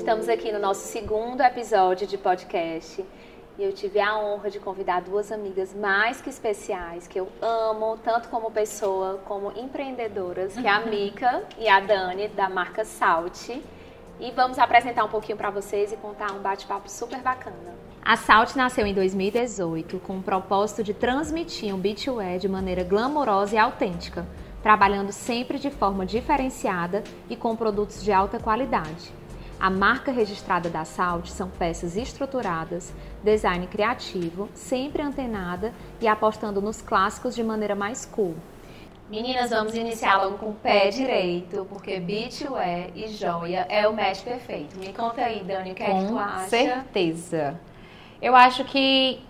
Estamos aqui no nosso segundo episódio de podcast e eu tive a honra de convidar duas amigas mais que especiais, que eu amo, tanto como pessoa, como empreendedoras, que é a Mica e a Dani, da marca Salt. E vamos apresentar um pouquinho para vocês e contar um bate-papo super bacana. A Salt nasceu em 2018 com o propósito de transmitir um beachwear de maneira glamourosa e autêntica, trabalhando sempre de forma diferenciada e com produtos de alta qualidade. A marca registrada da Salt são peças estruturadas, design criativo, sempre antenada e apostando nos clássicos de maneira mais cool. Meninas, vamos iniciar logo com o pé direito, porque beachwear e joia é o match perfeito. Me conta aí, Dani, o que é que tu acha? Com certeza. Eu acho que,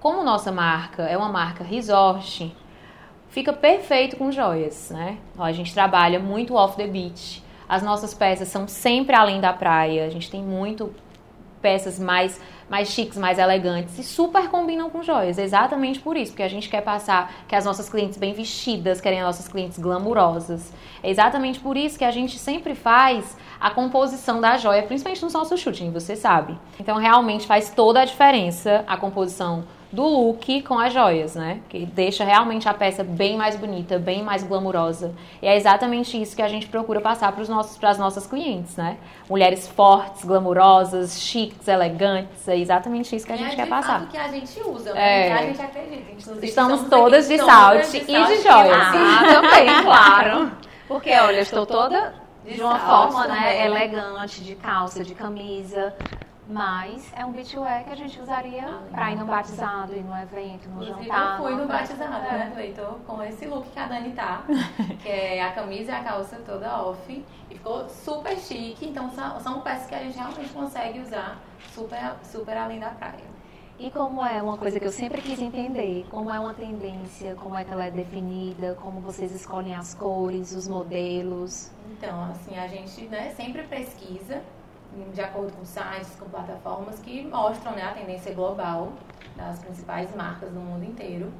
como nossa marca é uma marca resort, fica perfeito com joias, né? A gente trabalha muito off the beach. As nossas peças são sempre além da praia. A gente tem muito peças mais mais chiques, mais elegantes e super combinam com joias. Exatamente por isso, porque a gente quer passar que as nossas clientes bem vestidas, querem as nossas clientes glamurosas. É exatamente por isso que a gente sempre faz a composição da joia, principalmente no nosso shooting, você sabe. Então realmente faz toda a diferença a composição do look com as joias, né? Que deixa realmente a peça bem mais bonita, bem mais glamurosa. E é exatamente isso que a gente procura passar para nossos para as nossas clientes, né? Mulheres fortes, glamurosas, chiques, elegantes, é exatamente isso que a gente é quer passar. que a gente usa, né? É. Que a gente acredita. Inclusive, Estamos todas de salto e de joias. Ah, também, claro. Porque, olha, eu estou toda de uma forma, né, também. elegante, de calça, de camisa. Mas é um beachwear que a gente usaria pra ir num batizado, ir num evento, num Inclusive, jantar. eu fui no batizado, É. né, do Heitor, com esse look que a Dani tá, que é a camisa e a calça toda off, e ficou super chique, então são, são peças que a gente realmente consegue usar super, super além da praia. E como é uma coisa que eu sempre quis entender, como é uma tendência, como é que ela é definida, como vocês escolhem as cores, os modelos. Então, assim, a gente né, sempre pesquisa de acordo com sites, com plataformas que mostram né, a tendência global das principais marcas do mundo inteiro.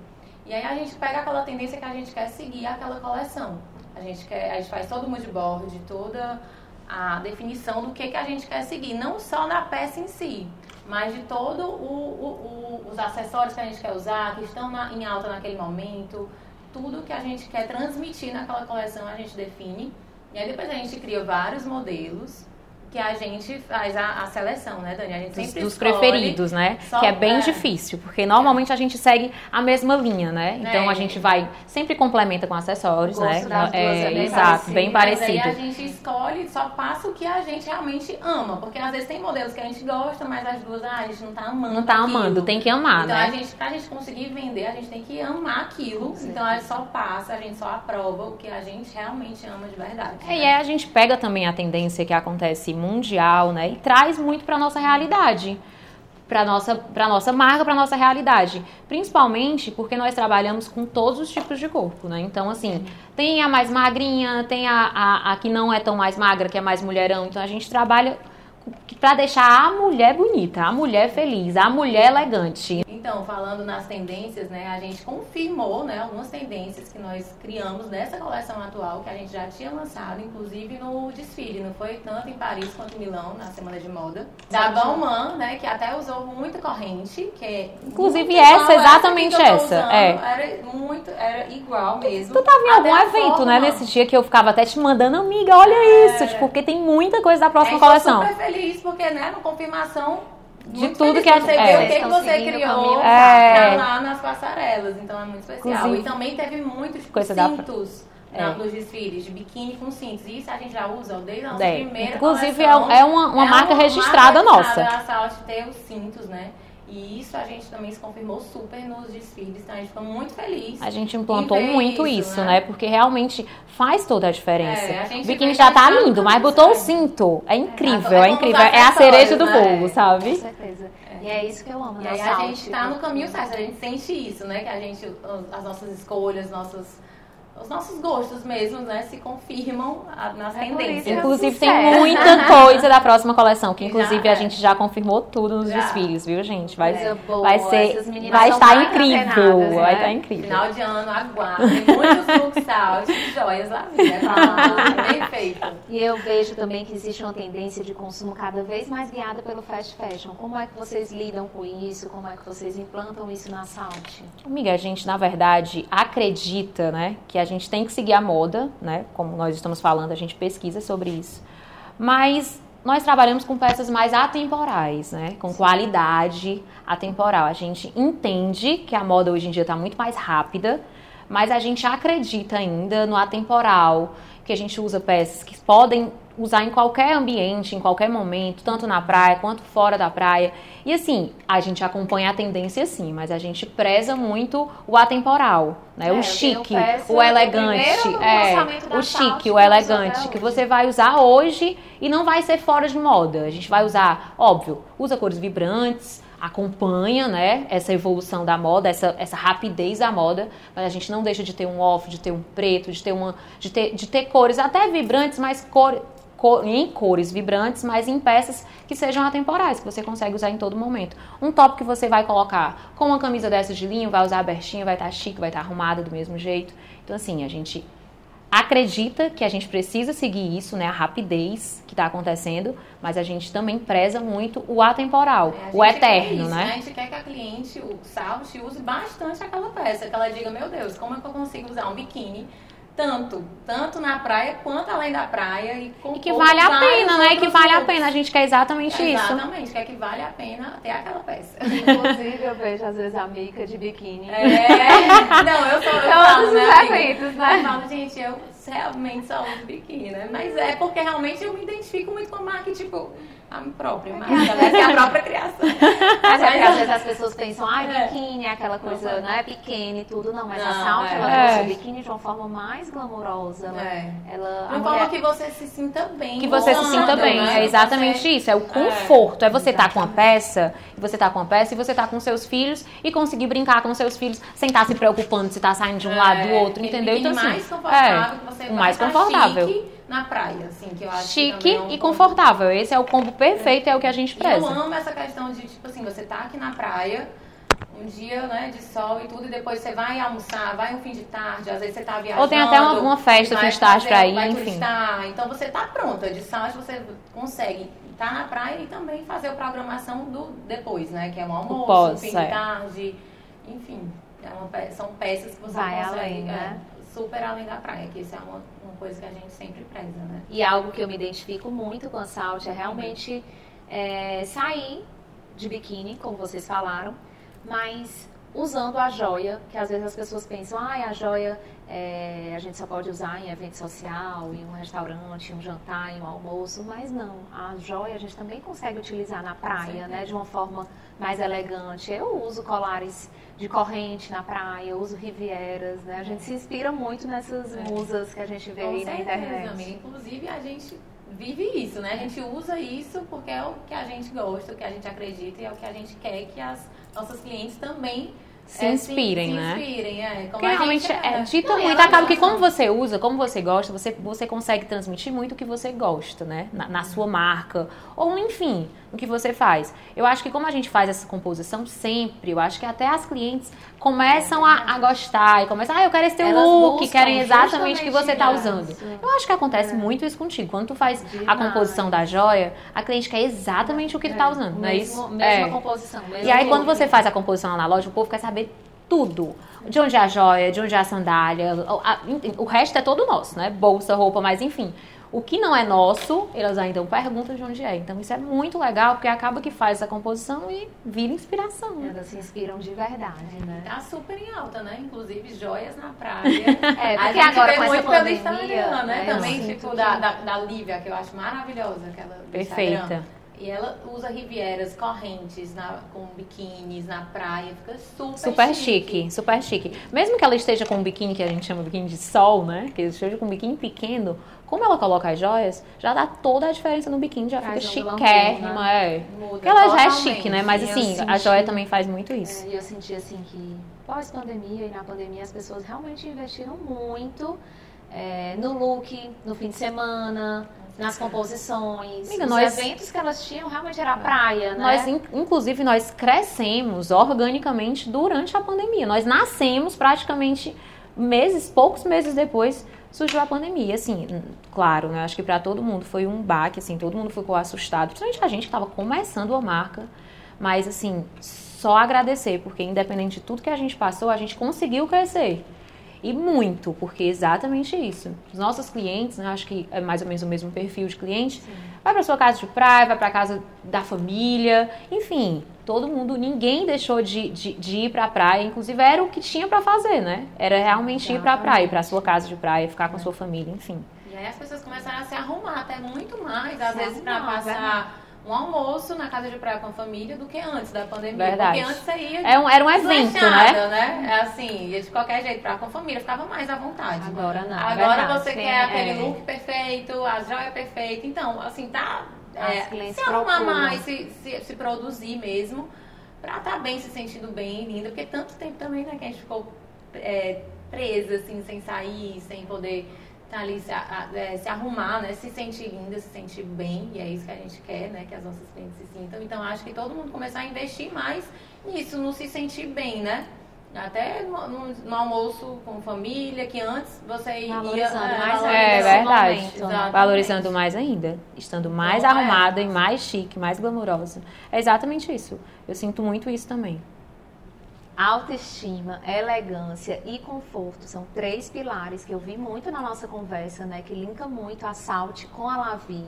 E aí a gente pega aquela tendência que a gente quer seguir aquela coleção. A gente, quer, a gente faz todo o mood board, toda a definição do que, que a gente quer seguir. Não só na peça em si, mas de todo o, o- o- os acessórios que a gente quer usar, que estão na- em alta naquele momento. Tudo que a gente quer transmitir naquela coleção a gente define. E aí depois a gente cria vários modelos que a gente faz a, a seleção, né, Dani? A gente Dos, sempre dos escolhe preferidos, né? só- que é bem é. difícil, porque normalmente a gente segue a mesma linha, né? Então É. a gente vai, sempre complementa com acessórios, né? é bem exato, parecido. bem Mas aí parecido. a gente escolhe, só passa o que a gente realmente ama. Porque às vezes tem modelos que a gente gosta, mas as duas, ah, a gente não tá amando. Não tá aquilo. amando, tem que amar, Então, né? a gente, pra gente conseguir vender, a gente tem que amar aquilo. Então, a gente só passa, a gente só aprova o que a gente realmente ama de verdade. É, e né? aí a gente pega também a tendência que acontece mundial, né? E traz muito pra nossa realidade. Pra nossa, pra nossa marca, pra nossa realidade. Principalmente porque nós trabalhamos com todos os tipos de corpo, né? Então, assim, tem a mais magrinha, tem a, a, a que não é tão mais magra, que é mais mulherão. Então, a gente trabalha pra deixar a mulher bonita, a mulher feliz, a mulher elegante. Então, falando nas tendências, né, a gente confirmou, né, algumas tendências que nós criamos nessa coleção atual, que a gente já tinha lançado, inclusive no desfile, não foi tanto em Paris quanto em Milão, na Semana de Moda. Da Balmain, né, que até usou muita corrente, que é Inclusive essa, exatamente essa, usando, é. Era muito, era igual mesmo. Tu tava em algum evento, forma. né? Nesse dia que eu ficava até te mandando, amiga, olha É. isso. Tipo, porque tem muita coisa da próxima gente coleção. super feliz, porque, né, uma confirmação De muito tudo que a- você é. vê o que, que você criou É. lá nas passarelas. Então é muito especial. Inclusive- e também teve muitos Coisa cintos É. na- nos desfiles, de biquíni com cintos. E isso a gente já usa desde a nossa É. primeira Inclusive, coleção. é, é uma, uma É marca uma registrada marca nossa. A Salt ter os cintos, né? E isso a gente também se confirmou super nos desfiles. Então a gente ficou muito feliz. A gente implantou muito isso, isso, né? né? Porque realmente faz toda a diferença. É, a gente o biquíni já tá tá no lindo, mas botou o certo. cinto. É incrível, É, é como incrível. É a cereja do acessórios, bolo, né? Com sabe? certeza. E é isso que eu amo. E da aí a gente tá no porque- caminho certo, a gente sente isso, né? Que a gente, as nossas escolhas, nossos, os nossos gostos mesmo, né, se confirmam a, nas É tendências. eu Inclusive tem muita coisa da próxima coleção, que inclusive Já, a é. gente já confirmou tudo nos Já. desfiles, viu, gente? Vai, boa, vai ser, essas meninas vai estar incrível, antenadas, vai né? estar incrível. Final de ano, aguardem muitos looks out e joias lá vida. Ah, bem feito. E eu vejo também que existe uma tendência de consumo cada vez mais guiada pelo fast fashion. Como é que vocês lidam com isso? Como é que vocês implantam isso na Salt? Amiga, a gente, na verdade, acredita, né, que a gente tem que seguir a moda, né, como nós estamos falando, a gente pesquisa sobre isso. Mas nós trabalhamos com peças mais atemporais, né, com qualidade atemporal. A gente entende que a moda hoje em dia está muito mais rápida, mas a gente acredita ainda no atemporal, que a gente usa peças que podem usar em qualquer ambiente, em qualquer momento, tanto na praia quanto fora da praia. E assim, a gente acompanha a tendência sim, mas a gente preza muito o atemporal, né? É, o chique, o elegante, é, o chique, que o elegante, que você vai usar hoje e não vai ser fora de moda. A gente vai usar, óbvio, usa cores vibrantes, acompanha, né, essa evolução da moda, essa, essa rapidez da moda, mas a gente não deixa de ter um off, de ter um preto, de ter uma, de ter, de ter cores até vibrantes, mas cor, cor- em cores vibrantes, mas em peças que sejam atemporais, que você consegue usar em todo momento. Um top que você vai colocar com uma camisa dessas de linho, vai usar abertinho, vai estar chique, vai estar arrumada do mesmo jeito. Então assim, a gente acredita que a gente precisa seguir isso, né, a rapidez que está acontecendo, mas a gente também preza muito o atemporal, É, o eterno, isso, né? A gente quer que a cliente, o Salt, use bastante aquela peça. Que ela diga, meu Deus, como é que eu consigo usar um biquíni tanto, tanto na praia quanto além da praia e com E que vale a pena, né? Que outros vale a looks. pena. A gente quer exatamente isso. Exatamente, quer que vale a pena ter aquela peça. Inclusive, eu vejo às vezes a Mica de biquíni. É, não, eu sou, eu Todos falo, os né, eventos, né? Eu falo, gente, eu realmente só uso biquíni, né? Mas é porque realmente eu me identifico muito com a marca, tipo, a minha própria né? Que é a própria criação. Mas é porque às vezes as pessoas pensam, ah, É. biquíni é aquela coisa, Uhum. não é pequena e tudo, não. Mas a Não, Salt, é. ela É. trouxe o biquíni de uma forma mais glamourosa. Ela, É. ela, a De mulher- forma que você se sinta bem. Que você se sinta bem, né? é exatamente Você- isso, é o conforto, é, você estar com a peça, você tá com a peça e você tá com seus filhos e conseguir brincar com seus filhos sem estar se preocupando se tá saindo de um lado do outro, entendeu? Então assim, mais confortável que você mais tá confortável. chique na praia, assim, que eu acho que chique é um e ponto- confortável. Esse é o combo perfeito, é o que a gente E eu preza. amo essa questão de, tipo assim, você tá aqui na praia, um dia, né, de sol e tudo, e depois você vai almoçar, vai um fim de tarde, às vezes você tá viajando. Ou tem até uma, uma festa, fim de tarde pra ir, vai enfim. turistar. Então você tá pronta, de sábado você consegue estar na praia e também fazer a programação do depois, né, que é um almoço, pós, um fim é. de tarde, enfim. é uma são peças que você Vai consegue, além, é, né? super além da praia, que isso é uma coisa que a gente sempre preza, né? E algo que eu me identifico muito com a Salt é realmente é, sair de biquíni, como vocês falaram, mas usando a joia, que às vezes as pessoas pensam, ah, a joia é, a gente só pode usar em evento social, em um restaurante, em um jantar, em um almoço, mas não. A joia a gente também consegue utilizar na praia, né, de uma forma mais elegante. Eu uso colares de corrente na praia, eu uso rivieras, né? A gente se inspira muito nessas É. musas que a gente vê Com aí na certeza, internet. amiga. Inclusive, a gente vive isso, né? A gente usa isso porque é o que a gente gosta, o que a gente acredita e é o que a gente quer que as nossas clientes também Se é, inspirem, se, né? Se inspirem, é. Como Porque a realmente gente é, dita Não, e muito, acaba que gostam. como você usa, como você gosta, você, você consegue transmitir muito o que você gosta, né? Na, na sua marca, ou enfim, no que você faz. Eu acho que como a gente faz essa composição sempre, eu acho que até as clientes começam a, a gostar e começam, ah, eu quero esse teu Elas look, querem exatamente o que você tá usando. Eu acho que acontece muito isso contigo. Quando tu faz a Demais. composição da joia, a cliente quer exatamente o que tu tá usando, não é Mesmo- isso? Mesma É. composição. mesmo E aí, quando você faz a composição lá na loja, o povo quer saber tudo. De onde é a joia, de onde é a sandália. O, a- o resto é todo nosso, né? Bolsa, roupa, mas enfim. O que não é nosso, elas ainda perguntam de onde é. Então, isso é muito legal, porque acaba que faz essa composição e vira inspiração. né? Elas se inspiram de verdade, né? Tá super em alta, né? Inclusive joias na praia. É, a porque gente agora vê com essa muito pelo pandemia, Instagram, né? né, Também, tipo, que- da, da, da Lívia, que eu acho maravilhosa. Aquela do Perfeita. Instagram. E ela usa rivieras correntes na, com biquínis na praia, fica super, Super chique, super chique. Mesmo que ela esteja com um biquíni que a gente chama de biquíni de sol, né? Que esteja com um biquíni pequeno, como ela coloca as joias, já dá toda a diferença no biquíni, já fica chiquérrima, é. Muda Porque ela já é chique, né? Mas assim, a senti- joia também faz muito isso. É, E eu senti assim que, pós-pandemia e na pandemia as pessoas realmente investiram muito é, no look, no fim de semana, nas composições. Amiga, Os nós- eventos que elas tinham realmente era a praia, né? Nós, in- inclusive, nós crescemos organicamente durante a pandemia. Nós nascemos praticamente meses, poucos meses depois surgiu a pandemia. Assim, claro, né? Acho que para todo mundo foi um baque, assim, todo mundo ficou assustado. Principalmente a gente que estava começando a marca. Mas, assim, só agradecer, porque independente de tudo que a gente passou, a gente conseguiu crescer. E muito, porque é exatamente isso. Os nossos clientes, né, acho que é mais ou menos o mesmo perfil de cliente, vai para sua casa de praia, vai para casa da família, enfim, todo mundo, ninguém deixou de, de, de ir para a praia, inclusive era o que tinha para fazer, né? Era realmente ir para a praia, ir para sua casa de praia, ficar com a sua família, enfim. E aí as pessoas começaram a se arrumar até muito mais, às Se vezes para passar um almoço na casa de praia com a família do que antes da pandemia. Verdade. Porque antes você ia É um- era um evento, desleixada, né? É assim, ia de qualquer jeito pra com a família, ficava mais à vontade. Agora não. Agora verdade. você Sim, quer aquele é. look perfeito, a joia perfeita. Então, assim, tá. É, se arrumar mais, se, se, se produzir mesmo, pra estar bem, se sentindo bem, linda. Porque tanto tempo também, né, que a gente ficou é, presa, assim, sem sair, sem poder estar ali, se, a- a- é, se arrumar, né? Se sentir linda, se sentir bem. E é isso que a gente quer, né? Que as nossas clientes se sintam. Então, acho que todo mundo começar a investir mais nisso, no se sentir bem, né? Até no, no- no almoço com família, que antes você ia... Valorizando mais valorizando ainda É verdade. momento, né? Exatamente. Valorizando mais ainda, estando mais Então, é. arrumada e mais chique, mais glamourosa. É exatamente isso. Eu sinto muito isso também. Autoestima, elegância e conforto são três pilares que eu vi muito na nossa conversa, né? Que linka muito a Salt com a Lavi,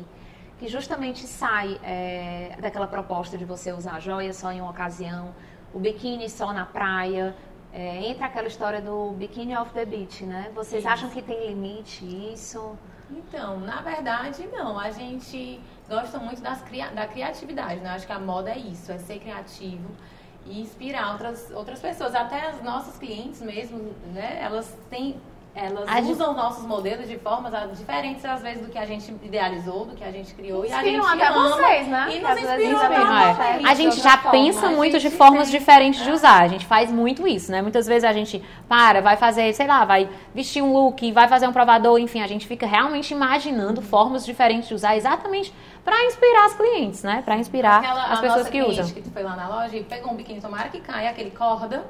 que justamente sai é, daquela proposta de você usar joia só em uma ocasião, o biquíni só na praia. É, entra aquela história do biquíni off the beach, né? Vocês Isso. acham que tem limite isso? Então, na verdade, não. A gente gosta muito das da criatividade, né? Acho que a moda é isso, é ser criativo e inspirar outras, outras pessoas. Até as nossas clientes mesmo, né? Elas têm. Elas A gente- usam os nossos modelos de formas ah, diferentes, às vezes, do que a gente idealizou, do que a gente criou. e a Inspiram gente até ama, vocês, né? E nos inspiram inspiram, da é. nossa diferente. A gente já pensa forma. muito A de gente formas tem- diferentes de usar. A gente faz muito isso, né? Muitas vezes a gente para, vai fazer, sei lá, vai vestir um look, vai fazer um provador, enfim, a gente fica realmente imaginando formas diferentes de usar exatamente para inspirar as clientes, né? Para inspirar Aquela- as pessoas que usam. que foi lá na loja e pegou um biquíni, tomara que caia, aquele corda,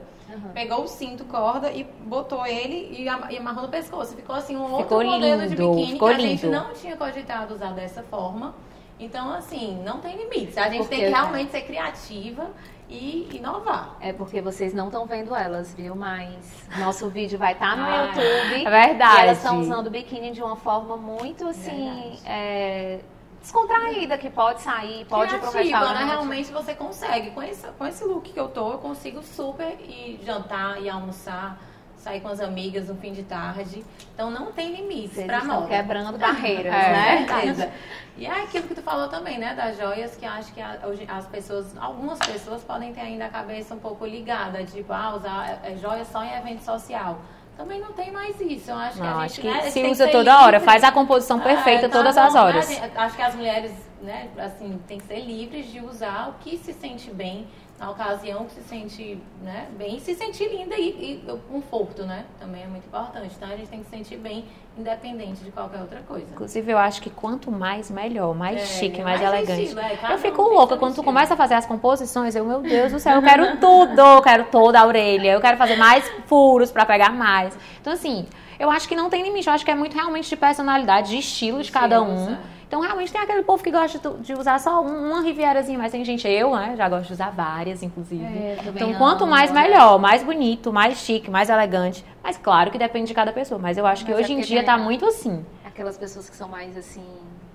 pegou o cinto corda e botou ele e am- amarrou no pescoço. Ficou assim um outro Ficou modelo de biquíni que a gente lindo. não tinha cogitado usar dessa forma. Então, assim, não tem limites. A gente Porque- tem que realmente ser criativa e inovar. É porque vocês não estão vendo elas, viu? Mas nosso vídeo vai estar no Ah, YouTube. É verdade. E elas estão usando o biquíni de uma forma muito assim. É, descontraída, que pode sair, pode ir pro Criativa, né? Realmente você consegue. Com esse, com esse look que eu tô, eu consigo super ir jantar e almoçar, sair com as amigas no fim de tarde. Então não tem limites estão moda. quebrando barreiras, É, né? certeza. E é aquilo que tu falou também, né? Das joias, que acho que as pessoas, algumas pessoas podem ter ainda a cabeça um pouco ligada, tipo, ah, usar é, joia só em evento social. Também não tem mais isso. Eu acho que Não, a acho gente, que né, a se que usa toda hora, livre. faz a composição perfeita É, tá todas bom, as horas. Acho que as mulheres, né, assim, tem que ser livres de usar o que se sente bem na ocasião, que se sente, né, bem, se sentir linda e, e o conforto, né? Também é muito importante. Então a gente tem que se sentir bem, independente de qualquer outra coisa. Inclusive, eu acho que quanto mais, melhor. Mais É, chique, mais, mais elegante. estilo, é, eu fico louca. Quando tu começa a fazer as composições, eu, meu Deus do céu, eu quero tudo. Eu quero toda a orelha. Eu quero fazer mais furos pra pegar mais. Então, assim, eu acho que não tem limite. Eu acho que é muito realmente de personalidade, de estilo de cada um. É. Então, realmente, tem aquele povo que gosta de- usar só um- uma rivierazinha, mas tem gente, eu, né, já gosto de usar várias, inclusive. É, então, quanto amo, mais, né? melhor. Mais bonito, mais chique, mais elegante. Mas, claro que depende de cada pessoa. Mas eu acho que Mas é hoje em dia tem tá a- muito assim. Aquelas pessoas que são mais assim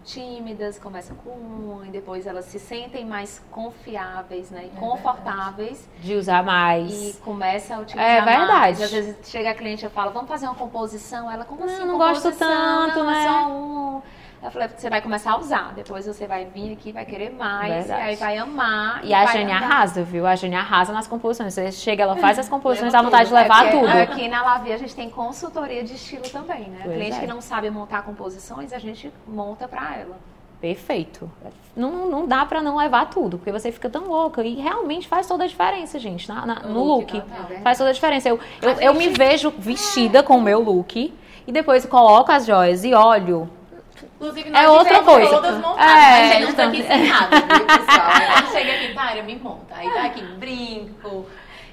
tímidas, começam com uma e depois elas se sentem mais confiáveis, né? E É confortáveis De usar mais. e começa a utilizar É verdade. mais. Às vezes chega a cliente e fala, vamos fazer uma composição. Ela, como Não, assim? não gosto tanto, Não, é né? só um. Eu falei, você vai começar a usar, depois você vai vir aqui, vai querer mais, Verdade. e aí vai amar. E a vai Jane andar. arrasa, viu? A Jane arrasa nas composições. Você chega, ela faz as composições, dá vontade de levar É tudo. Aqui na Lavi a gente tem consultoria de estilo também, né? Pois cliente é. que não sabe montar composições, a gente monta pra ela. perfeito. Não, não dá pra não levar tudo, porque você fica tão louca. E realmente faz toda a diferença, gente, na, na- no look, look. tá, tá. Faz toda a diferença. Eu, eu, eu me vejo vestida com o meu look e depois coloco as joias e olho. Inclusive, É nós outra tivemos coisa. todas montadas. É, nós chegamos então- aqui sem nada, viu, pessoal? Aí chega aqui, Tária, me monta. Aí tá aqui, brinco.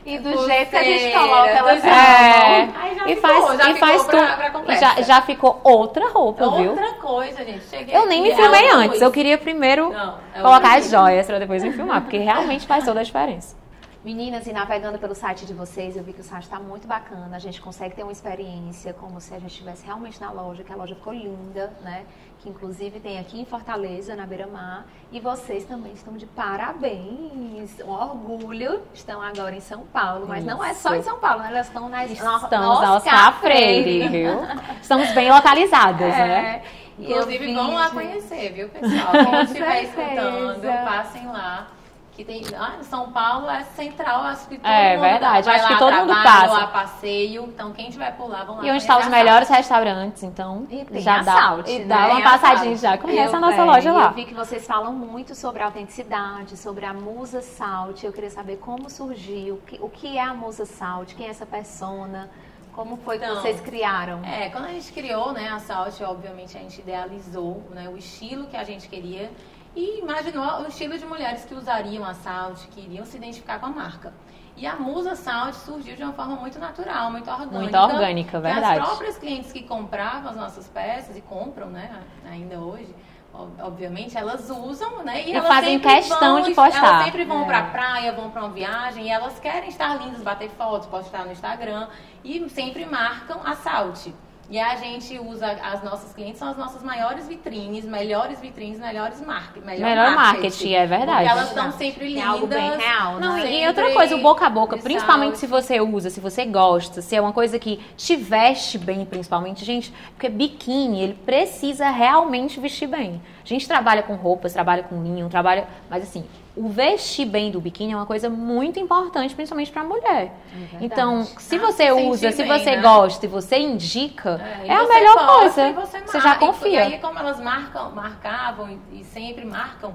E do jeito que a gente pulseira, coloca, elas do É. Aí já E ficou, faz, já e ficou faz pra, tudo. pra conversa. já, já ficou outra roupa, viu? Outra coisa, gente. Cheguei Eu nem me filmei ela antes. luz. Eu queria primeiro Não, é colocar outra as joias pra depois me filmar, porque realmente faz toda a diferença. Meninas, e navegando pelo site de vocês, eu vi que o site está muito bacana. A gente consegue ter uma experiência como se a gente estivesse realmente na loja, que a loja ficou linda, né? Que inclusive tem aqui em Fortaleza, na Beira Mar. E vocês também estão de parabéns. Um orgulho. Estão agora em São Paulo. Mas não é só em Isso. São Paulo, elas estão nas Estamos na Oscar Freire, viu? Estamos bem localizadas, né? É. Eu Inclusive, vão lá conhecer, viu, pessoal? Quem estiver escutando, passem lá. Que tem, ah, São Paulo é central, acho que todo É, mundo verdade, vai acho lá que todo mundo passa. passeio. Então, quem estiver por lá, vão lá E onde estão os conhecer a melhores restaurantes, então E tem já dá, Salt, e né? dá uma passadinha já, conhece a nossa é, loja lá. Eu vi que vocês falam muito sobre a autenticidade, sobre a Musa Salt. Eu queria saber como surgiu, o que, que é a Musa Salt, quem é essa persona, como foi que Então, vocês criaram. É, quando a gente criou, né, a Salt, obviamente a gente idealizou, né, o estilo que a gente queria e imaginou o estilo de mulheres que usariam a Salt, que iriam se identificar com a marca. E a Musa Salt surgiu de uma forma muito natural, muito orgânica. Muito orgânica, verdade. As próprias clientes que compravam as nossas peças e compram, né, ainda hoje, ob- obviamente, elas usam, né? E elas fazem questão vão- de postar. Elas sempre vão É. pra praia, vão pra uma viagem e elas querem estar lindas, bater fotos, postar no Instagram e sempre marcam a Salt. E a gente usa, as nossas clientes são as nossas maiores vitrines, melhores vitrines, melhores marcas. Melhor, Melhor marketing, é verdade. Porque elas estão sempre É lindas. algo bem real, Não, né? e outra coisa, o boca a boca, principalmente se você usa, se você gosta, se é uma coisa que te veste bem, principalmente, gente, porque biquíni, ele precisa realmente vestir bem. A gente trabalha com roupas, trabalha com linho, trabalha, mas assim, o vestir bem do biquíni é uma coisa muito importante, principalmente pra mulher. verdade. Então, se Ah, você usa, se bem, você né? gosta e você indica, É, e é, a você melhor posta coisa. e Você, Você já confia. E aí, como elas marcam, marcavam e, e sempre marcam,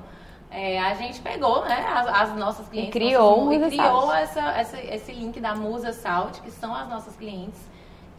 é, a gente pegou, né, as, as nossas clientes. criou nossas- e criou essa, essa- esse link da Musa Salt, que são as nossas clientes,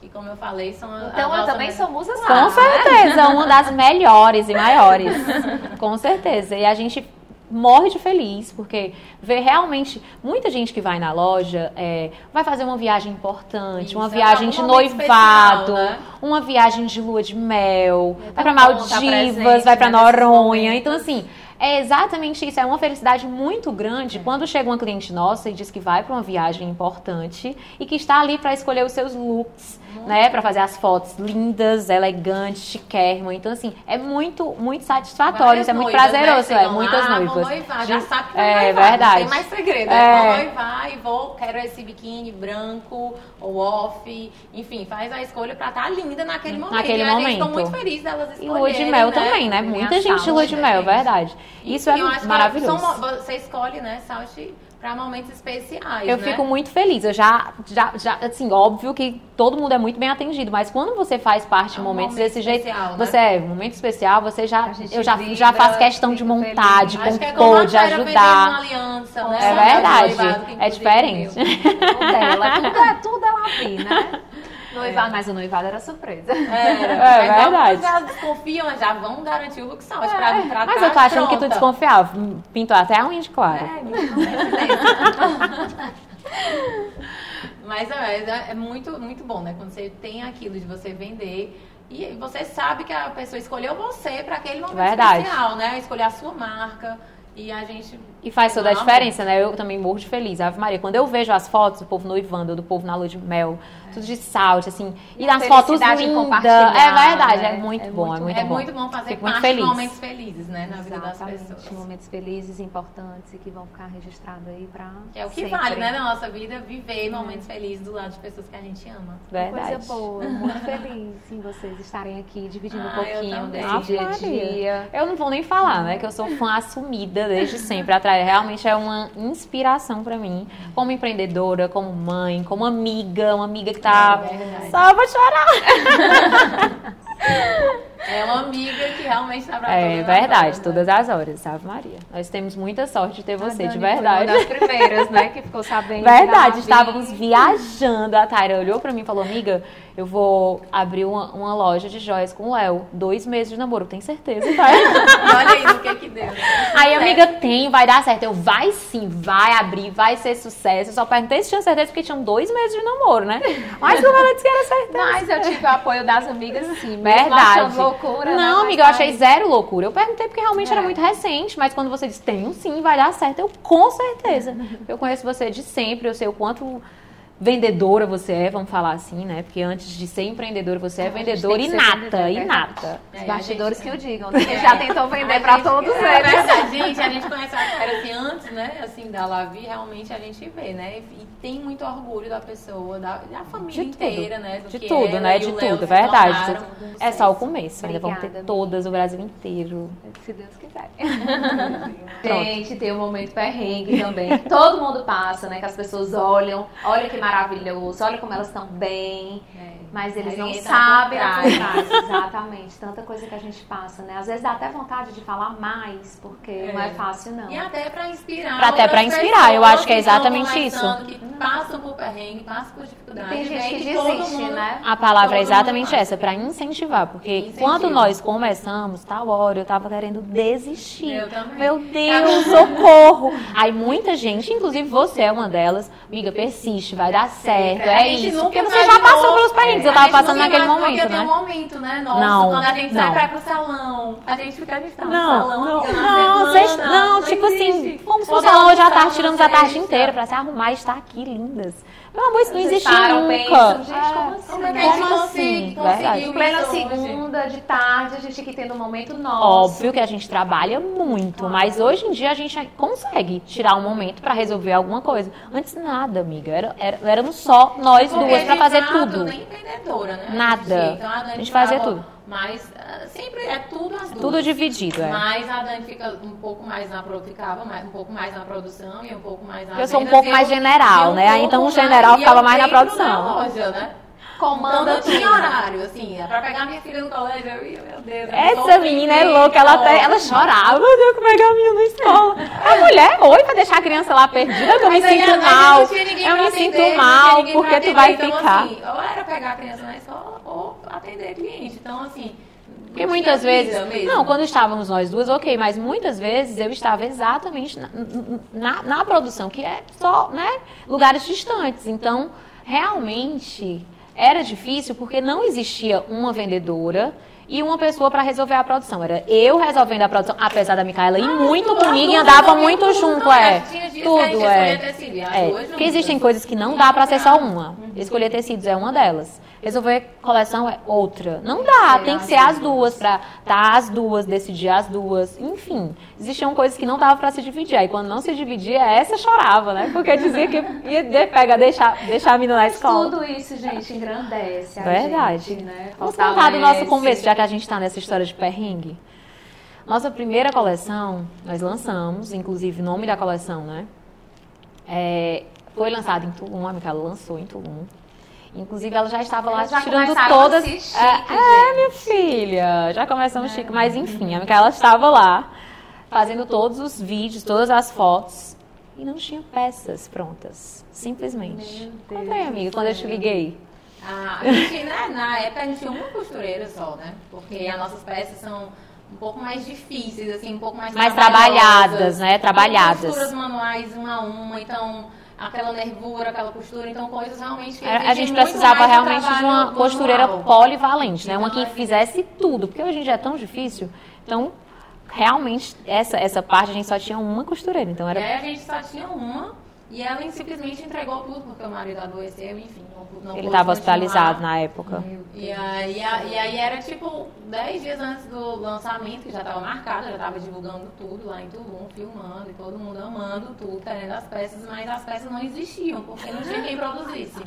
que como eu falei, são a- Então a eu também sou Musa Salt. Com né? certeza, uma das melhores e maiores. Com certeza. E a gente morre de feliz, porque vê realmente muita gente que vai na loja é, vai fazer uma viagem importante, Isso, uma é viagem de algum momento noivado, especial, né? uma viagem de lua de mel, vai pra bom tá Maldivas, presente, vai pra né, Noronha. Então, assim, é exatamente isso. É uma felicidade muito grande quando chega uma cliente nossa e diz que vai pra uma viagem importante e que está ali pra escolher os seus looks, né? Pra fazer as fotos lindas, elegantes, chiquérrima. Então, assim, é muito, muito satisfatório. Isso é muito noivas, né? prazeroso, é. Chegam Muitas lá, noivas. Vou noivar, já sabe que É noivar, não verdade. tem mais segredo. É. É. Vou noivar e vou, quero esse biquíni branco ou off. Enfim, faz a escolha pra estar linda naquele momento. Naquele e momento. muito feliz delas E escolherem, lua de mel né? também, né? Muita gente de lua de mel, né, verdade. Isso é eu acho que maravilhoso. são você escolhe, né, Salt, pra momentos especiais, Eu né? fico muito feliz. Eu já, já, já, assim, óbvio que todo mundo é muito bem atendido, mas quando você faz parte de É um momentos momento desse jeito, especial, né? você é um momento especial, você já, eu já, vibra, já faço questão de montar, feliz. de Acho que é como compor, a de vendendo uma ajudar. aliança, né? É verdade, é diferente. Tudo dela, tudo, é- tudo ela vi, né? Noivado, mas o noivado era surpresa. É Mas verdade. Elas desconfiam, mas já vão garantir o look pra, pra Mas tá eu tô achando que tu pronta. desconfiava. Pintou até a unha de clara. É, coincidência. Mas é, é, é muito, muito bom, né? Quando você tem aquilo de você vender e você sabe que a pessoa escolheu você para aquele momento Verdade. especial, né? Escolher a sua marca. E a gente. E faz toda a Não, diferença, né? Eu também morro de feliz. Ave Maria, quando eu vejo as fotos do povo noivando, do povo na lua de mel, tudo de salte, assim, e, a nas fotos lindas. É verdade, né? é muito É bom, muito é muito é bom. muito bom fazer Fico parte feliz. de momentos felizes, né? Na vida das Exatamente. pessoas. Momentos felizes, importantes e que vão ficar registrados aí pra. Que é o que sempre. vale, né, na nossa vida, viver momentos felizes do lado de pessoas que a gente ama. Verdade. Coisa boa, muito feliz em vocês estarem aqui dividindo um Ah, eu pouquinho desse dia a dia. Eu não vou nem falar, né? Que eu sou fã assumida desde sempre. Atrás realmente é uma inspiração pra mim, como empreendedora, como mãe, como amiga, uma amiga que tá É só vou chorar. É uma amiga que realmente realmente tá pra É verdade, né? todas as horas, Ave Maria. Nós temos muita sorte de ter você, de verdade. Foi uma das primeiras, né, que ficou sabendo. Verdade, da estávamos viajando. A Taira olhou pra mim e falou: Amiga, eu vou abrir uma, uma loja de joias com o Léo. Dois meses de namoro, tem certeza, tá? Olha aí o que que deu. né? Aí, amiga, tem, vai dar certo. Eu, vai sim, vai abrir, vai ser sucesso. Eu só perguntei se tinha certeza, porque tinham dois meses de namoro, né? Mas como ela disse que era certeza. Mas eu tive o apoio das amigas, sim. Verdade. loucura. né, Não, mas amiga, eu achei zero loucura. Eu perguntei porque realmente era É. muito recente, mas quando você disse tem um sim, vai dar certo, eu com certeza. Eu conheço você de sempre, eu sei o quanto vendedora você é, vamos falar assim, né? Porque antes de ser empreendedora, você é gente vendedora que inata, vendedora, é inata. Os É, bastidores a que gente- o digam. Você já tentou vender A pra gente- todos é eles. verdade, gente, a gente conhece a Clara assim antes, né? Assim, da Lavi, realmente a gente vê, né? E tem muito orgulho da pessoa, da, da família De tudo. inteira, né? Do De que tudo, ela né? De tudo, verdade. É só o começo, ainda vão ter todas, o Brasil inteiro. Se Deus quiser. Gente, tem o momento perrengue também. Todo mundo passa, né? Que as pessoas olham, olha que maravilhoso, olha como elas estão bem. É. Mas eles não tá sabem. Exatamente. Tanta coisa que a gente passa, né? Às vezes dá até vontade de falar mais, porque É. não é fácil, não. E até pra inspirar. Pra- até pra outras inspirar, eu acho que é exatamente começando, Que passam por perrengue, passam por dificuldade. Tem gente que desiste, mundo- né? A palavra é exatamente essa, pra incentivar, porque quando nós começamos, tal hora, eu tava querendo desistir. Eu também. Meu Deus, socorro! Aí muita gente, inclusive você é uma delas, amiga, persiste, vai dar certo, A é gente isso. nunca Porque você já passou pelos perrengues, eu A tava passando naquele momento, que tem né? um momento, né? Nossa, Não, quando a gente sai não. pra ir pro salão, a gente fica tá no Não, salão, não, não, vocês- não, tipo assim, existe. fomos pro Quando salão hoje à tarde, tiramos a tarde sexta. inteira pra se arrumar e estar aqui lindas. Meu amor, isso não Vocês param, nunca. pensam, gente, como assim? Como é que a gente Como assim? conseguiu plena segunda, de tarde, a gente aqui tendo um momento nosso. Óbvio que a gente trabalha muito, mas hoje em dia a gente consegue tirar um momento pra resolver alguma coisa. Antes nada, amiga. Era, era, éramos só nós Porque duas pra fazer fato, tudo. Nem vendedora, né? Nada. Então, a, A gente fazia tudo. Mas ah, sempre é tudo as duas. Tudo dividido, é. Mas a Dani fica um pouco mais na ficava mais, um pouco mais na produção e um pouco mais na Eu sou um pouco mais general, e um né? Então, o general ficava mais na produção. Da loja, né? Comanda então tinha horário, assim, pra pegar minha filha no colégio, eu ia, meu Deus. eu Essa menina é louca, ela, até, ela chorava, eu tenho que pegar a menina na escola. A mulher, oi, pra deixar a criança lá perdida, que eu me sinto mal. Eu me atender, sinto mal, porque tu vai então, ficar. Assim, ou era pegar a criança na escola atender cliente. Então, assim. Porque não muitas vezes. mesmo. Não, quando estávamos nós duas, ok, mas muitas vezes eu estava exatamente na, na, na produção, que é só, né, lugares distantes. Então, realmente era difícil porque não existia uma vendedora e uma pessoa para resolver a produção. Era eu resolvendo a produção, apesar da Micaela ir muito tudo, comigo e andava muito tudo, junto, tudo. é. Tudo, é. É, porque existem coisas que não dá para ser só uma. Escolher tecidos é uma delas. Resolver coleção é outra. Não dá, tem que ser as duas para tá as duas, decidir as duas. Enfim, existiam coisas que não dava para se dividir. Aí quando não se dividia, essa chorava, né? Porque dizia que ia de- pegar, deixar, deixar a menina na escola. Tudo isso, gente, engrandece a Verdade. gente, né? Vamos contar do nosso começo, já que a gente está nessa história de perrengue. Nossa primeira coleção, nós lançamos, inclusive o nome da coleção, né? É, foi lançado em Tulum, a Micaela lançou em Tulum. Inclusive, ela já estava lá já tirando todas. chique, é, é, gente. minha filha, já começamos chique. Mas enfim, a Micaela estava lá fazendo todos os vídeos, todas as fotos. E não tinha peças prontas. Simplesmente. Conta aí, amiga, quando eu te liguei. Ah, a gente, né, na época a gente tinha uma costureira só, né? Porque as nossas peças são um pouco mais difíceis, assim, um pouco mais Mais trabalhadas, né? Trabalhadas. Costuras manuais, uma a uma, então aquela nervura, aquela costura, então coisas realmente que A, a gente precisava realmente de uma costureira manual. polivalente, né? Uma Então, que é- fizesse tudo, porque hoje em dia é tão difícil. Então, realmente, essa, essa parte a gente só tinha uma costureira. Então E era. aí a gente só tinha uma e ela simplesmente entregou tudo porque o marido adoeceu, enfim, não, não Ele estava hospitalizado na época. E aí, e aí era tipo 10 dias antes do lançamento, que já estava marcado, já estava divulgando tudo lá em Tulum, filmando e todo mundo amando tudo, querendo as peças, mas as peças não existiam, porque não tinha quem produzisse.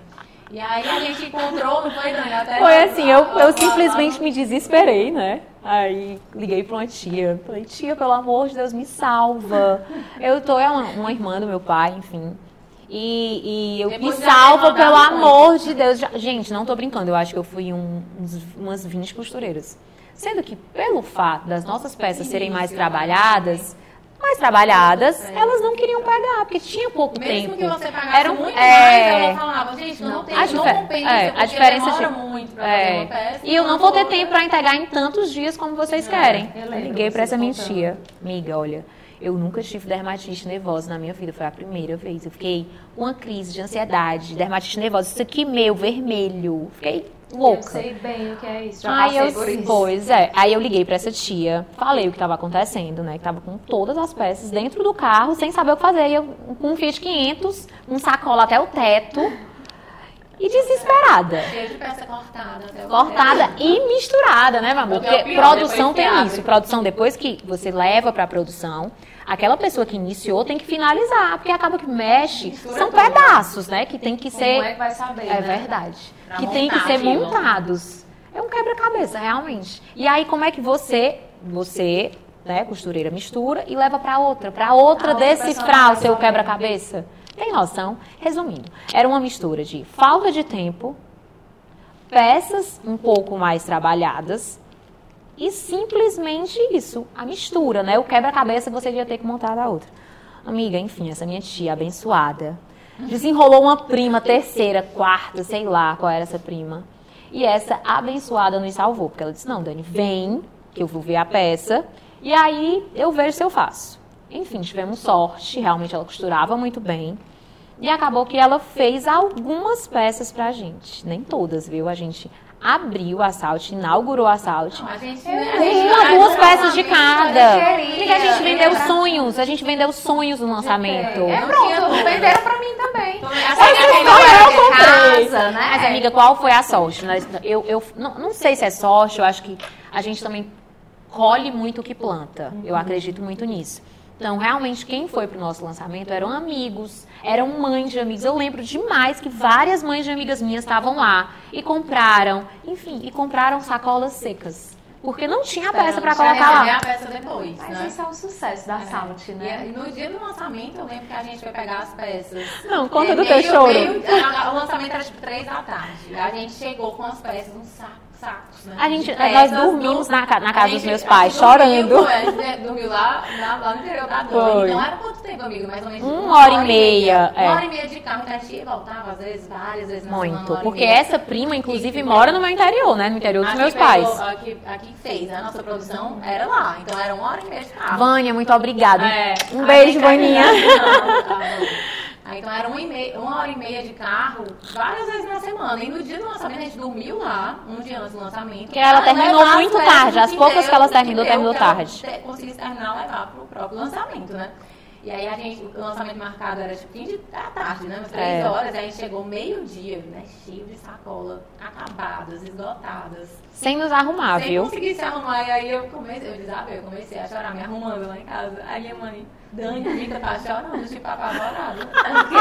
E aí a gente encontrou, não foi, Dani? Até Foi assim, eu, eu simplesmente me desesperei, né? Aí liguei pra uma tia. Falei, tia, pelo amor de Deus, me salva. Eu tô, é uma, uma irmã do meu pai, enfim. E, e eu Depois me salva, pelo amor de Deus. Já- gente, não tô brincando, eu acho que eu fui um- uns- umas 20 costureiras. Sendo que, pelo fato das nossas peças serem mais trabalhadas, mais trabalhadas, É. elas não queriam pegar, porque tinha pouco Mesmo tempo. que você pagasse Era um- muito é. mais, ela falava, gente, não, tem, A não compensa, é, a diferença demora de- muito pra É. uma peça. E eu não vou ter tempo pra entregar em tantos dias como vocês É, querem. eu Eu liguei pra você essa minha tia. Amiga, olha, eu nunca tive dermatite nervosa na minha vida. Foi a primeira vez. Eu fiquei com uma crise de ansiedade, dermatite nervosa. Isso aqui, meu, vermelho. Fiquei Eu louca. sei bem o que é isso. Já Aí eu, por isso. pois é. Aí eu liguei pra essa tia, falei o que estava acontecendo, né? Que tava com todas as peças dentro do carro, sem saber o que fazer. E eu com um Fiat 500, um sacola até o teto. E desesperada. Cheio de peça cortada. até Cortada e misturada, né, meu amor? Porque produção tem isso. Produção, depois que você leva pra produção, aquela pessoa que iniciou tem que finalizar. Porque acaba que mexe, são pedaços, né? Que tem que Como ser. é que vai saber? É né? verdade. Que tem que ser montados. É um quebra-cabeça, realmente. E aí, como é que você, você, né, costureira, mistura e leva pra outra, pra outra decifrar o seu quebra-cabeça? Tem noção? Resumindo, era uma mistura de falta de tempo, peças um pouco mais trabalhadas e simplesmente isso, a mistura, né? O quebra-cabeça que você devia ter que montar da outra. Amiga, enfim, essa minha tia abençoada desenrolou uma prima, terceira, quarta, sei lá qual era essa prima. E essa abençoada nos salvou, porque ela disse: Não, Dani, vem, que eu vou ver a peça, e aí eu vejo se eu faço. Enfim, tivemos sorte, realmente ela costurava muito bem. E acabou que ela fez algumas peças pra gente. Nem todas, viu? A gente abriu a Salt, inaugurou a Salt. Não, a gente, Com a gente uma, duas peças de cada. a gente Amiga, a gente vendeu sonhos. A gente vendeu sonhos no lançamento. É Não pronto, venderam pra mim também. Essa Essa é eu casa, né? Mas, amiga, qual foi a sorte? Eu, eu não, não sei se é sorte, eu acho que a gente também colhe muito o que planta. Eu acredito muito nisso. Então, realmente, quem foi pro nosso lançamento eram amigos, eram mães de amigos. Eu lembro demais que várias mães de amigas minhas estavam lá e compraram, enfim, e compraram sacolas secas. Porque não tinha peça pra Pra colocar receber lá. a peça depois, Mas né? isso é um sucesso da Salt, E né? aí, no dia do lançamento, eu lembro que a gente foi pegar as peças. Não, conta É, do teu choro. a- o lançamento era tipo 3 da tarde. A gente chegou com as peças, uns sacos, sacos, né? A gente- nós dormimos na ca- na casa a dos gente- meus a pais, gente dormiu, chorando. foi, A gente dormiu lá, lá, lá no interior da. Foi. Então era quanto tempo, amigo? Mais ou menos Uma hora e meia, é. Uma hora e meia de carro, então a gente e voltava, às vezes, várias vezes na uma Muito. hora Porque meia. essa prima, inclusive, Que- mora no meu interior, né? No interior dos meus pegou- pais. Aqui, aqui fez, a nossa produção era lá. Então era uma hora e meia de carro. Vânia, muito obrigada. É, Um beijo, cai- Aí, então era uma, meia, uma hora e meia de carro, várias vezes na semana. E no dia do lançamento, a gente dormiu lá, um dia antes do lançamento. Porque ela pra terminou muito tarde, as poucas que ela terminou, terminou tarde. Conseguisse terminar levar pro próprio lançamento, né? E aí a gente, o lançamento marcado era tipo fim de, da tarde, né? Umas três É. horas, aí a gente chegou meio-dia, né? Cheio de sacola, acabadas, esgotadas. Sem nos arrumar, Sem viu? conseguir se arrumar, e aí eu comecei, eu desabei, eu comecei a chorar, me arrumando lá em casa. Aí minha mãe, Dani, amiga, tá chorando, tipo, apavorada. Porque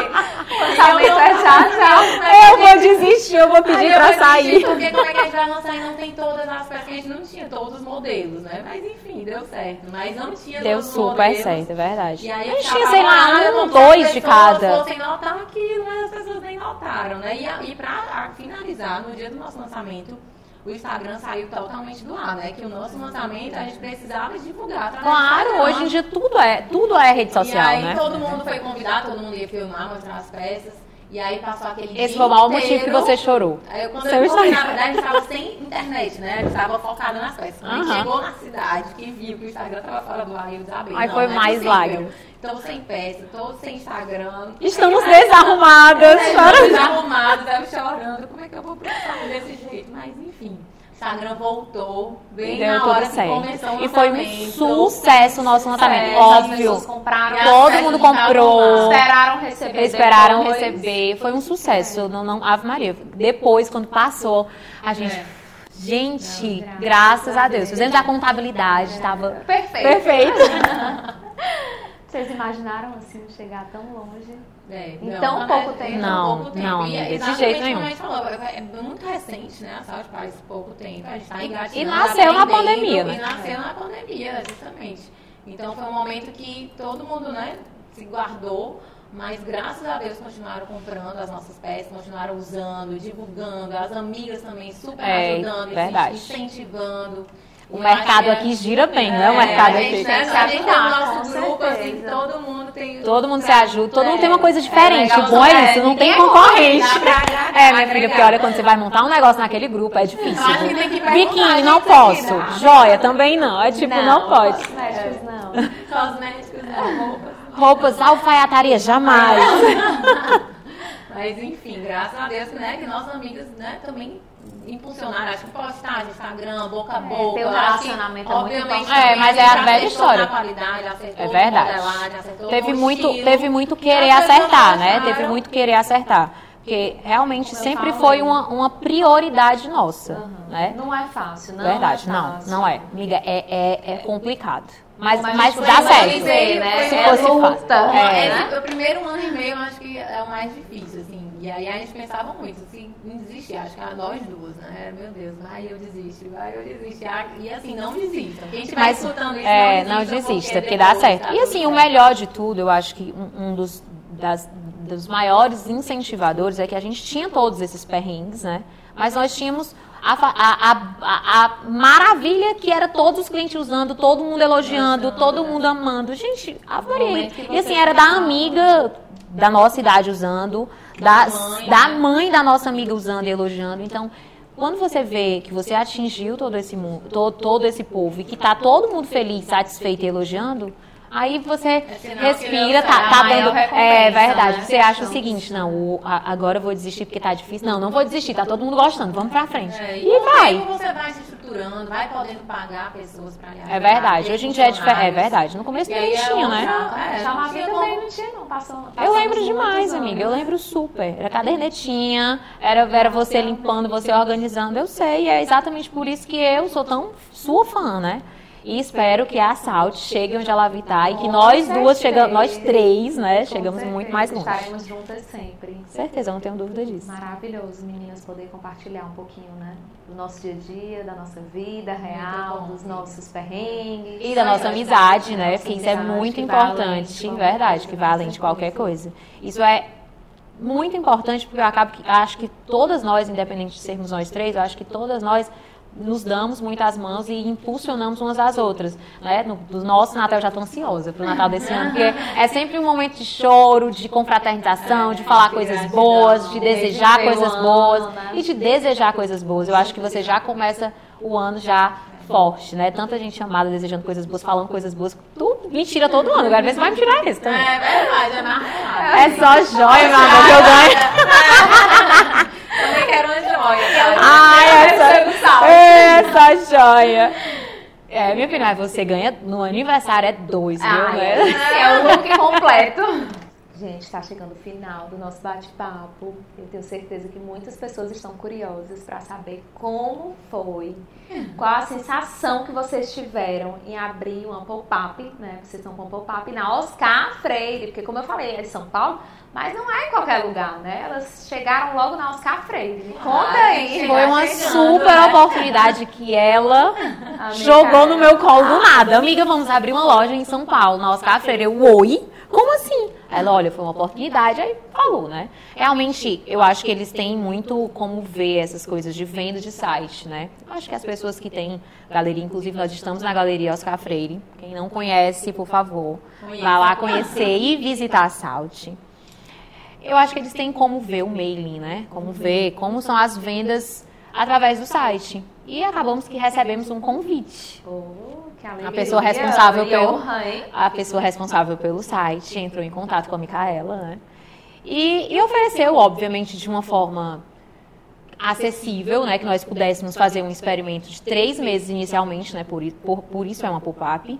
O lançamento é já, já. Eu vou desistir, eu vou pedir eu pra falei, sair. "Gente, Porque como é que a gente vai lançar e não tem todas as peças? que A gente não tinha todos os modelos, né? Mas enfim, deu certo. Mas não tinha Deu todos os super modelos. certo, é verdade. E aí a eu gente tinha, sei lá, um, dois de pessoas cada. fossem notar aquilo, mas as pessoas nem notaram, né? E, e pra finalizar, no dia do nosso lançamento, o Instagram saiu totalmente do ar, né? Que o nosso lançamento a gente precisava divulgar Claro, hoje em dia tudo é, tudo é rede social, e aí né? todo mundo foi convidado, todo mundo ia filmar, mostrar as peças. E aí passou aquele Esse foi o maior inteiro. motivo que você chorou. Aí eu, quando Seu eu Instagram. na verdade, a gente estava sem internet, né? Gente estava focada nas peças. Quando a gente Aham. chegou na cidade, que viu que o Instagram estava fora do ar eu desabei. Aí Não, foi não é mais possível. lágrimas. Tô sem peça, tô sem Instagram. Estamos desarrumadas. chorando. Desarrumados, eu chorando. Como é que eu vou processar desse jeito? Mas enfim. Instagram voltou bem Deu na hora que certo. começou o E foi um sucesso o nosso lançamento, É, As óbvio. pessoas compraram. As Todo mundo comprou. Esperaram receber. Esperaram depois. receber. Foi um sucesso. Não, não, Ave Maria. Depois, quando passou, a gente. É. Gente, Não, graças a Deus. Fizemos a contabilidade, estava Perfeito. perfeito. Vocês imaginaram assim chegar tão longe? É, Em não, tão pouco tempo. Em tão Não, pouco tempo. não, E é exatamente jeito como nenhum. a gente falou, é é muito recente, né? A Saúde faz pouco tempo. A gente tá engatinhando. E nasceu na pandemia, né? E nasceu na pandemia, justamente. Então foi um momento que todo mundo, né, se guardou mas graças a Deus continuaram comprando as nossas peças, continuaram usando, divulgando, as amigas também super É, ajudando, verdade. incentivando. O mercado aqui gira bem, não é o é, mercado a gente, aqui. né, a gente tem o nosso grupo, assim, todo mundo tem. Todo mundo se ajuda, todo mundo tem uma coisa É diferente. o bom é é, isso, não ninguém tem é concorrente. É, minha filha, porque olha, quando você vai montar um negócio naquele grupo, é difícil. Biquíni, não aqui, posso. né? Joia, também não. É tipo, não, pode. Cosméticos não. Cosméticos, não, roupas. Roupas, alfaiataria, jamais. Mas enfim, graças a Deus né, que nossas amigas né, também impulsionaram, acho que postagem, Instagram, boca a boca. eu acho que, relacionamento é muito obviamente. É, mas é a velha história. Na qualidade, acertou É verdade. modelagem, acertou Teve muito, estilo. teve muito querer acertar, né? Teve muito querer acertar. Porque realmente sempre foi uma, uma prioridade nossa, né? Não é fácil, não Verdade, é não, fácil. não é. Amiga, é, é, é complicado. Mas, Mas mas dá certo. dizer, né? Se É fosse luta. É, É, né? O primeiro ano e meio eu acho que é o mais difícil, assim. E aí a gente pensava muito, assim, em desistir. Acho que era nós duas, né? Meu Deus, vai eu desisto, vai eu desisto. Ah, E assim, não desista. Quem estiver Mas, escutando isso, é, não não desista. desista, porque dá certo. E assim, o melhor de tudo, eu acho que um, um dos, das- dos maiores incentivadores é que a gente tinha todos esses perrengues, né? Mas nós tínhamos a, a, a, a- maravilha que era todos os clientes usando, todo mundo elogiando, todo né? mundo amando. Gente, adorei. E assim, era da amiga da nossa idade usando, da, mãe, da né? mãe da nossa amiga usando e elogiando. Então, quando você vê que você atingiu todo esse mundo, todo, todo esse povo e que tá todo mundo feliz, satisfeito e elogiando, aí você É respira, tá, tá dando. É recompensa, verdade. né? Você acha o seguinte, não, o- a- agora eu vou desistir porque tá difícil. Não, não vou desistir, tá todo mundo gostando, vamos pra frente. É, e o vai. você vai se estruturando, vai podendo pagar pessoas pra lhe É verdade. Hoje em dia é diferente. É verdade. No começo E nem é tinha, né? outra- é, Já também não tinha, não. Passou, Eu lembro demais, amiga. Eu lembro super. Era cadernetinha, era, era você limpando, você organizando. Eu sei, é exatamente por isso que eu sou tão sua fã, né? E espero que a Salt chegue onde ela está e que nós duas chegamos, nós três, né? Chegamos certeza, muito mais longe. Estaremos juntas sempre. Certeza, eu não tenho dúvida disso. Maravilhoso, meninas, poder compartilhar um pouquinho, né? Do nosso dia a dia, da nossa vida real, dos nossos perrengues. E da nossa amizade, né? Porque isso é muito importante, verdade, que vai além de qualquer coisa. Isso é muito importante porque eu acabo que acho que todas nós, independente de sermos nós três, eu acho que todas nós nos damos muitas mãos e impulsionamos umas às outras, né? No, do nosso Natal eu já tô ansiosa pro Natal desse ano, porque é sempre um momento de choro, de confraternização, de falar coisas boas, de de desejar o coisas boas né? e de desejar coisas boas. Eu acho que você já começa o ano já forte, né? Tanta gente amada desejando coisas boas, falando coisas boas. Tu mentira todo ano, agora se vai me tirar esse também. É verdade, é marcado. É só joia, meu amor, que eu ganho. Também quero uma joia. do sal. essa, essa joia. É, minha filha, mas você ganha no aniversário é dois, viu? Ah, né? é, é o look completo. Gente, está chegando o final do nosso bate-papo. Eu tenho certeza que muitas pessoas estão curiosas para saber como foi, qual a sensação que vocês tiveram em abrir uma pop-up, né? Vocês estão com pop-up na Oscar Freire, porque como eu falei, é de São Paulo, mas não é em qualquer lugar, né? Elas chegaram logo na Oscar Freire. Me conta aí. Foi uma chegando, super né? oportunidade que ela Amiga, jogou no meu colo do nada. Amiga, vamos abrir uma loja em São Paulo, na Oscar Freire. Eu, oi? Como assim? Ela, olha, foi uma oportunidade, aí falou, né? Realmente, eu acho que eles têm muito como ver essas coisas de venda de site, né? Eu acho que as pessoas que têm galeria, inclusive nós estamos na galeria Oscar Freire. Quem não conhece, por favor, vá lá conhecer e visitar a Salt. Eu acho que eles têm como ver o mailing, né? Como ver como são as vendas através do site. E acabamos que recebemos um convite. Oh, alegria. A pessoa responsável E pelo- honra? A pessoa responsável pelo site entrou em contato com a Micaela, né? E, e ofereceu, obviamente, de uma forma acessível, né? Que nós pudéssemos fazer um experimento de três meses inicialmente, né? Por, por, por isso é uma pop-up.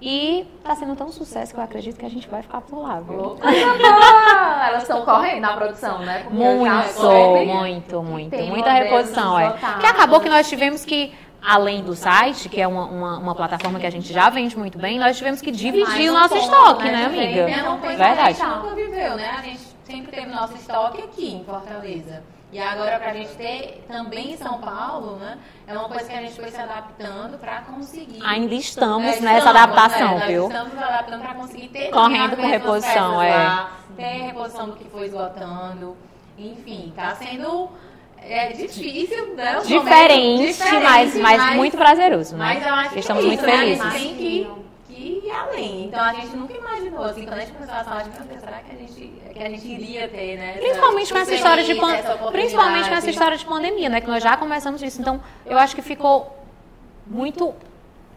E tá sendo tão sucesso que eu acredito que a gente vai ficar por lá, viu? Elas estão correndo na produção, né? Porque Muito, muito, muito. Muita reposição, é. Que acabou que nós tivemos que, além do site, que é uma, uma, uma plataforma que a gente já vende muito bem, nós tivemos que dividir o nosso ponto, estoque, né, né, amiga? É uma coisa Verdade. que a gente nunca viveu, né? A gente sempre teve nosso estoque aqui em Fortaleza. E agora, para a gente ter também em São Paulo, né? É uma coisa que a gente foi se adaptando para conseguir. Ainda estamos É, nessa estamos, adaptação, né? viu? Estamos adaptando para conseguir ter Correndo com reposição, é. lá, ter reposição do que foi esgotando. Enfim, tá sendo é, difícil, né? os Diferente, momentos mas, diferentes, mas muito prazeroso, né? mas eu acho que Estamos muito isso, né? A felizes. tem que, que ir além. Então a gente nunca imaginou, assim, quando a gente começou a falar de Deus, será que a gente, que a gente iria ter, né? Principalmente com essa história de essa principalmente com essa história de pandemia, né? Que nós já começamos isso. Então, eu acho que ficou muito.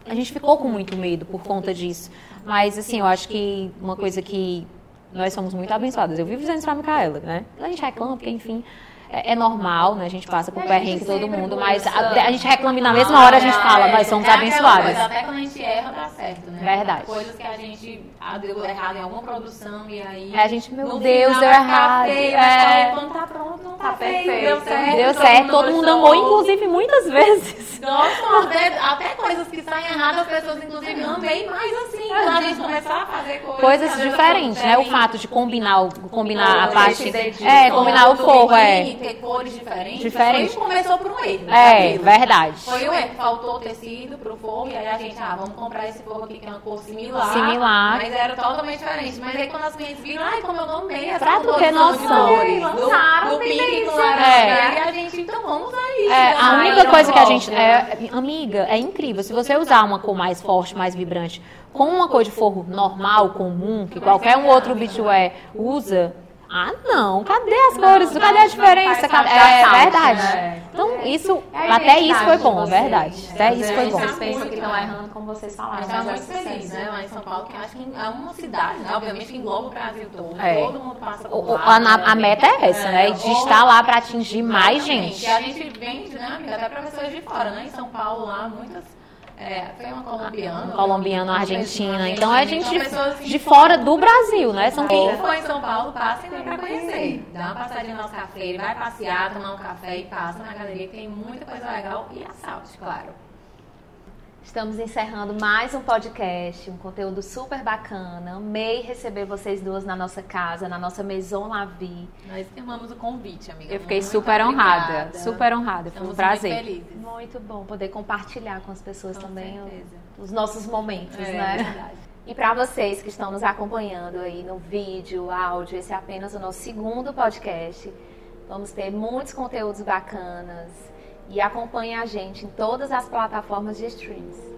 A gente ficou com muito medo por conta disso. Mas, assim, eu acho que uma coisa que nós somos muito abençoadas. Eu vivo dizendo isso pra Micaela, né? A gente reclama, porque, enfim. É, é normal, né? A gente passa por A perrengue todo mundo, mas a, a gente reclama e na mesma hora a gente fala, nós somos É coisa, até quando a gente erra, dá certo, né? Verdade. Coisas que a gente ah, deu errado em alguma produção e aí. É, a gente, meu Deus, deu errado. feio, É. mas quando tá pronto, tá, perfeito. Deu certo. Deu certo, todo mundo gostou. amou, inclusive muitas vezes. Nossa, até, até coisas que saem erradas, as pessoas, inclusive, amei mais assim. Quando a gente começar a fazer coisas. Coisas às diferentes, né? O fato de combinar, o- combinar a parte. É, combinar o forro, é. ter cores diferentes. Diferente. Começou por um erro. É, verdade. Foi um erro. Faltou tecido pro forro e aí a gente, ah, vamos comprar esse forro aqui que é uma cor similar. Similar. Mas era totalmente diferente. Mas aí quando as clientes viram, ai, como eu amei essa Pra tu ter noção. Lançaram do, do laranja. É. E a gente, então vamos usar isso. É, a Aí única coisa que a gente. É, amiga, é incrível. Se você usar uma cor mais forte, mais vibrante, com uma cor de forro normal, comum, que qualquer um outro beachwear usa. Ah, não. Cadê as cores? Cadê a diferença? Cadê- É verdade. né? Então, isso. É Até isso foi bom, de verdade. Até isso foi bom. Vocês pensam que estão errando, como vocês falaram. mas é muito feliz, né? Lá em São Paulo, que eu acho que é uma cidade, né? Obviamente que engloba o Brasil todo. É. Todo mundo passa por lá. a, né? a meta é essa, né? De ou- estar lá para atingir mais gente. E a gente vende, né, amiga? Até para pessoas de fora, né? Em São Paulo, lá, muitas. É, foi uma colombiana. Colombiana, uma Argentina. pessoa- Então é gente São pessoas de, de fora do Brasil, né? São Quem for em São Paulo, passem lá pra conhecer. Dá uma passadinha no nosso café, vai passear, tomar um café e passa na galeria que tem muita coisa legal e assalto, claro. Estamos encerrando mais um podcast, um conteúdo super bacana. Amei receber vocês duas na nossa casa, na nossa Maison La Vie. Nós amamos o convite, amiga. Eu fiquei Muito super honrada. obrigada. Super honrada. Foi um Estamos prazer. Muito felizes. Muito bom poder compartilhar com as pessoas Com também o- os nossos momentos, É, né? verdade. E para vocês que estão nos acompanhando aí no vídeo, áudio, esse é apenas o nosso segundo podcast. Vamos ter muitos conteúdos bacanas e acompanhe a gente em todas as plataformas de streams.